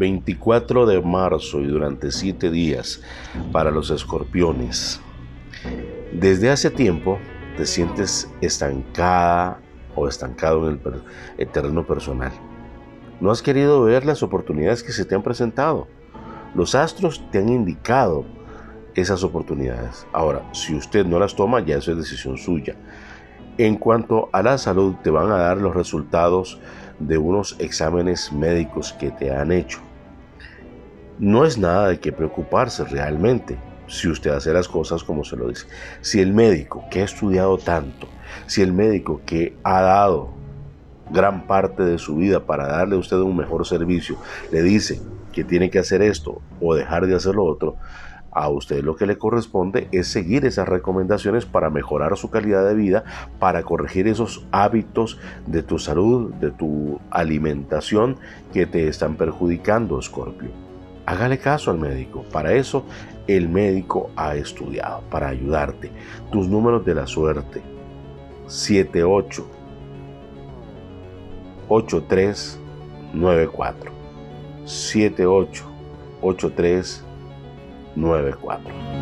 24 de marzo y durante 7 días para los escorpiones. Desde hace tiempo te sientes estancada o estancado en el, terreno personal. No has querido ver las oportunidades que se te han presentado. Los astros te han indicado esas oportunidades. Ahora, si usted no las toma, ya eso es decisión suya. En cuanto a la salud, te van a dar los resultados de unos exámenes médicos que te han hecho. No es nada de qué preocuparse realmente si usted hace las cosas como se lo dice. Si el médico que ha estudiado tanto, si el médico que ha dado gran parte de su vida para darle a usted un mejor servicio, le dice que tiene que hacer esto o dejar de hacer lo otro, a usted lo que le corresponde es seguir esas recomendaciones para mejorar su calidad de vida, para corregir esos hábitos de tu salud, de tu alimentación que te están perjudicando, Scorpio. Hágale caso al médico. Para eso el médico ha estudiado, para ayudarte. Tus números de la suerte. 78 8394 78 83 94.